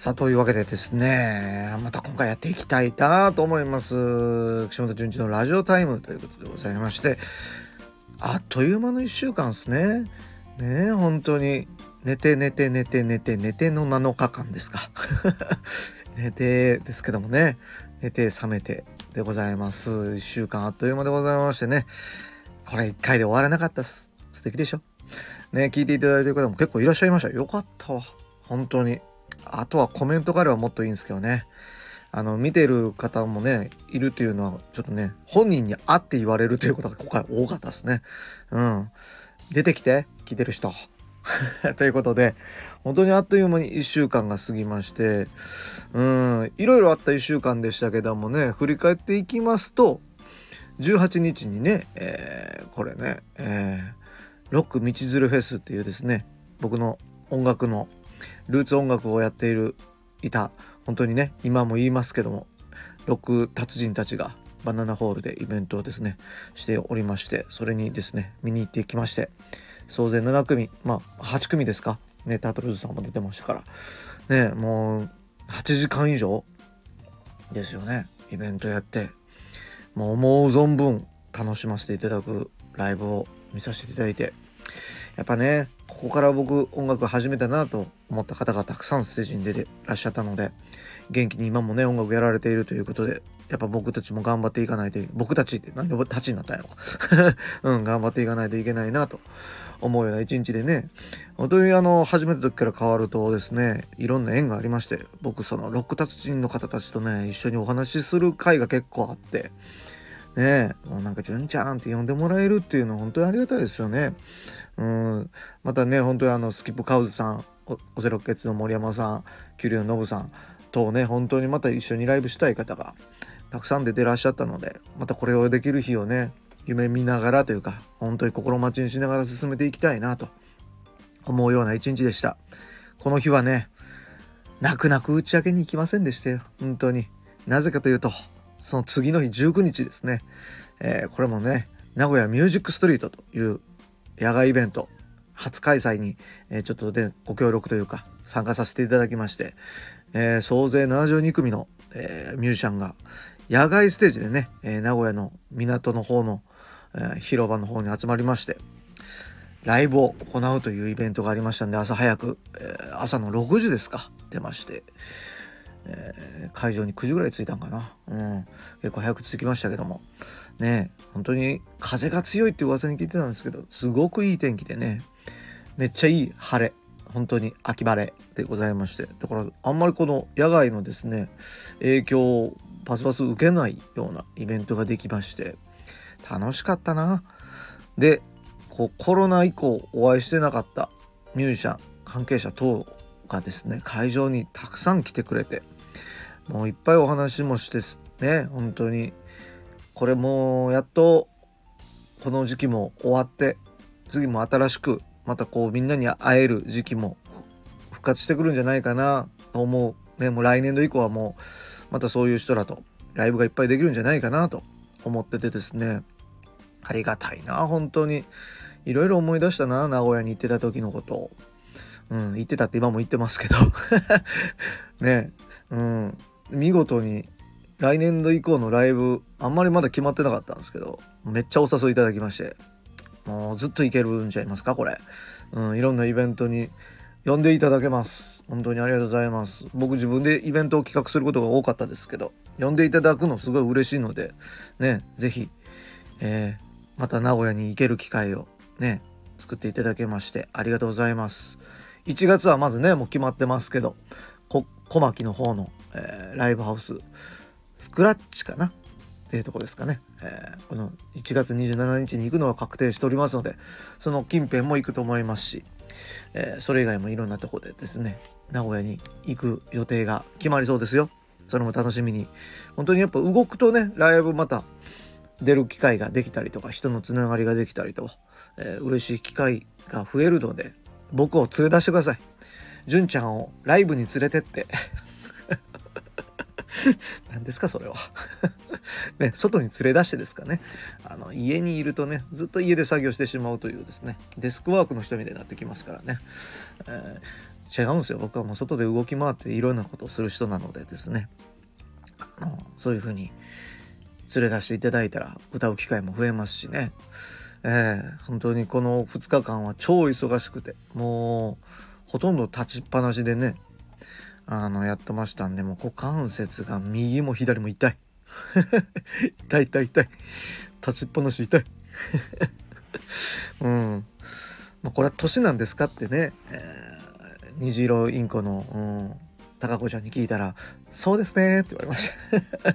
さあ、というわけでですね、また今回やっていきたいなと思います。岸本淳一のラジオタイムということでございまして、あっという間の1週間ですね。ね本当に。寝て寝て寝て寝て寝ての7日間ですか。寝てですけどもね。寝て覚めてでございます。1週間あっという間でございましてね。これ1回で終わらなかったっす。素敵でしょね聞いていただいてる方も結構いらっしゃいました。よかったわ。本当に。あとはコメントがあればもっといいんですけどね。あの、見てる方もね、いるっていうのは、ちょっとね、本人に会って言われるということが今回多かったですね。うん。出てきて、聞いてる人。ということで、本当にあっという間に1週間が過ぎまして、うん、いろいろあった1週間でしたけどもね、振り返っていきますと、18日にね、えー、これね、えー、ロック道連れフェスっていうですね、僕の音楽のルーツ音楽をやっているいた。本当にね今も言いますけどもロック達人たちがバナナホールでイベントをですねしておりましてそれにですね見に行ってきまして総勢7組まあ8組ですか。ねタートルズさんも出てましたから。ねもう8時間以上ですよねイベントやって。もう思う存分楽しませていただくライブを見させていただいて。やっぱねここから僕音楽始めたなと思った方がたくさんステージに出てらっしゃったので元気に今もね音楽やられているということでやっぱ僕たちも頑張っていかないと僕たちって何で僕たちになったんやろ。うん頑張っていかないといけないなと思うような一日でね。本当にあの始めた時から変わるとですねいろんな縁がありまして僕そのロック達人の方たちとね一緒にお話しする会が結構あってね、もうなんか、純ちゃんって呼んでもらえるっていうのは本当にありがたいですよね。うん。またね、本当にあの、スキップカウズさん、オセロケツの森山さん、キュリオノブさんとね、本当にまた一緒にライブしたい方がたくさん出てらっしゃったので、またこれをできる日をね、夢見ながらというか、本当に心待ちにしながら進めていきたいなと思うような一日でした。この日はね、泣く泣く打ち上げに行きませんでしたよ。本当に。なぜかというと、その次の日19日ですね、えー、これもね名古屋ミュージックストリートという野外イベント初開催に、えー、ちょっとでご協力というか参加させていただきまして、えー、総勢72組の、えミュージシャンが野外ステージでね、え名古屋の港の方の、え広場の方に集まりましてライブを行うというイベントがありましたんで朝早く、え朝の6時ですか出まして、えー、会場に9時ぐらい着いたんかな、うん、結構早く着きましたけども。ね本当に風が強いって噂に聞いてたんですけどすごくいい天気でね。めっちゃいい晴れ。本当に秋晴れでございまして。だからあんまりこの野外のですね影響をパスパス受けないようなイベントができまして楽しかったな。でこコロナ以降お会いしてなかったミュージシャン関係者等がですね会場にたくさん来てくれてもういっぱいお話もしてね本当に。これもうやっとこの時期も終わって次も新しくまたこうみんなに会える時期も復活してくるんじゃないかなと思う。ねもう来年度以降はもうまたそういう人らとライブがいっぱいできるんじゃないかなと思っててですね。ありがたいな本当に。いろいろ思い出したな名古屋に行ってた時のことを。うん、言ってたって今も言ってますけど。ねうん。見事に来年度以降のライブあんまりまだ決まってなかったんですけどめっちゃお誘いいただきましてもうずっといけるんじゃいますかこれ、うん、いろんなイベントに呼んでいただけます。本当にありがとうございます。僕自分でイベントを企画することが多かったですけど呼んでいただくのすごい嬉しいのでね是非、えー、また名古屋に行ける機会をね作っていただけましてありがとうございます。1月はまずねもう決まってますけど小牧の方の、えー、ライブハウススクラッチかな？っていうとこですかね、えー、この1月27日に行くのは確定しておりますのでその近辺も行くと思いますし、えー、それ以外もいろんなとこでですね名古屋に行く予定が決まりそうですよ。それも楽しみに。本当にやっぱ動くとねライブまた出る機会ができたりとか人のつながりができたりと、えー、嬉しい機会が増えるので僕を連れ出してください。純ちゃんをライブに連れてって。何ですかそれは。ね、外に連れ出してですかね。あの、家にいるとね、ずっと家で作業してしまうというですね、デスクワークの人みたいになってきますからね。えー、違うんですよ。僕はもう外で動き回っていろんなことをする人なのでですね。あのそういう風に連れ出していただいたら歌う機会も増えますしね。えー、本当にこの2日間は超忙しくてもうほとんど立ちっぱなしでねあのやってましたんでもう股関節が右も左も痛い。痛い痛い痛い。立ちっぱなし痛い。うん。まあ、これは年なんですかってね、えー、虹色インコの、うん、高子ちゃんに聞いたら「そうですね」って言われました。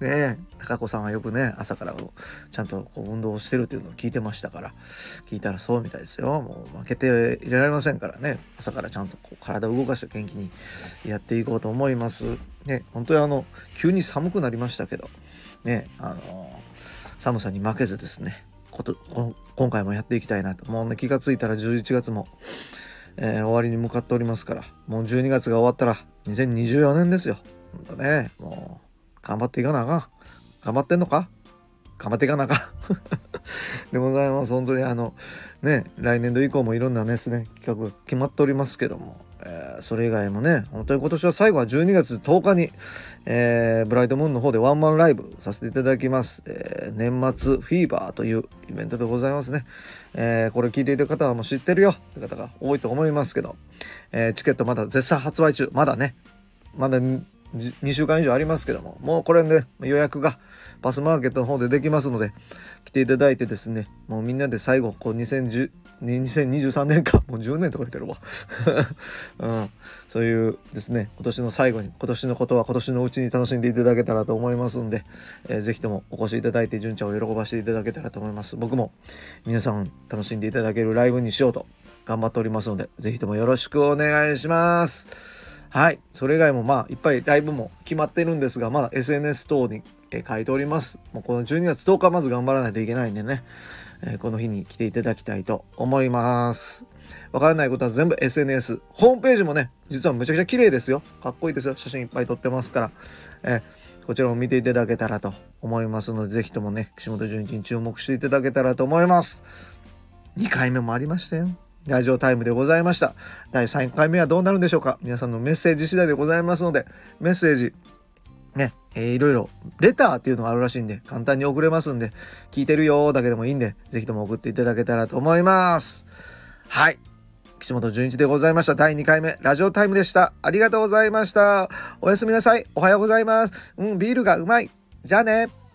ねえ高子さんはよくね朝からちゃんとこう運動をしてるっていうのを聞いてましたから聞いたらそうみたいですよ。もう負けていられませんからね。朝からちゃんとこう体を動かして元気にやっていこうと思います。ね本当にあの急に寒くなりましたけどねあの寒さに負けずですねこと今回もやっていきたいなと。もうね気がついたら11月もえー、終わりに向かっておりますから、もう12月が終わったら2024年ですよ。ほんとね、もう頑張っていかなあかん。頑張ってんのか？頑張っていかなあかん。でございます。本当にあの、ね、来年度以降もいろんなですね、企画決まっておりますけども、えそれ以外もね、本当に今年は最後は12月10日に、えー、ブライトムーンの方でワンマンライブさせていただきます。えー、年末フィーバーというイベントでございますね。えー、これ聞いている方はもう知ってるよって方が多いと思いますけど、えー、チケットまだ絶賛発売中。まだね、まだ2週間以上ありますけども、もうこれね、予約がパスマーケットの方でできますので、来ていただいてですね、もうみんなで最後、こう2010 2023年か、もう10年とか言ってるわ。うん、そういうですね、今年の最後に、今年のことは今年のうちに楽しんでいただけたらと思いますんで、えー、ぜひともお越しいただいて、純ちゃんを喜ばせていただけたらと思います。僕も皆さん楽しんでいただけるライブにしようと頑張っておりますので、ぜひともよろしくお願いします。はい。それ以外もまあ、いっぱいライブも決まってるんですが、まだ SNS 等に書いております。もうこの12月10日まず頑張らないといけないんでね。えこの日に来ていただきたいと思います。わからないことは全部 SNS。ホームページもね、実はむちゃくちゃ綺麗ですよ。かっこいいですよ。写真いっぱい撮ってますから。えこちらも見ていただけたらと思いますので、ぜひともね、岸本純一に注目していただけたらと思います。2回目もありましたよ。ラジオタイムでございました。第3回目はどうなるんでしょうか皆さんのメッセージ次第でございますので、メッセージ、えー、いろいろ、レターっていうのがあるらしいんで、簡単に送れますんで、聞いてるよだけでもいいんで、ぜひとも送っていただけたらと思います。はい。岸本純一でございました。第2回目、ラジオタイムでした。ありがとうございました。おやすみなさい。おはようございます。うん、ビールがうまい。じゃあね。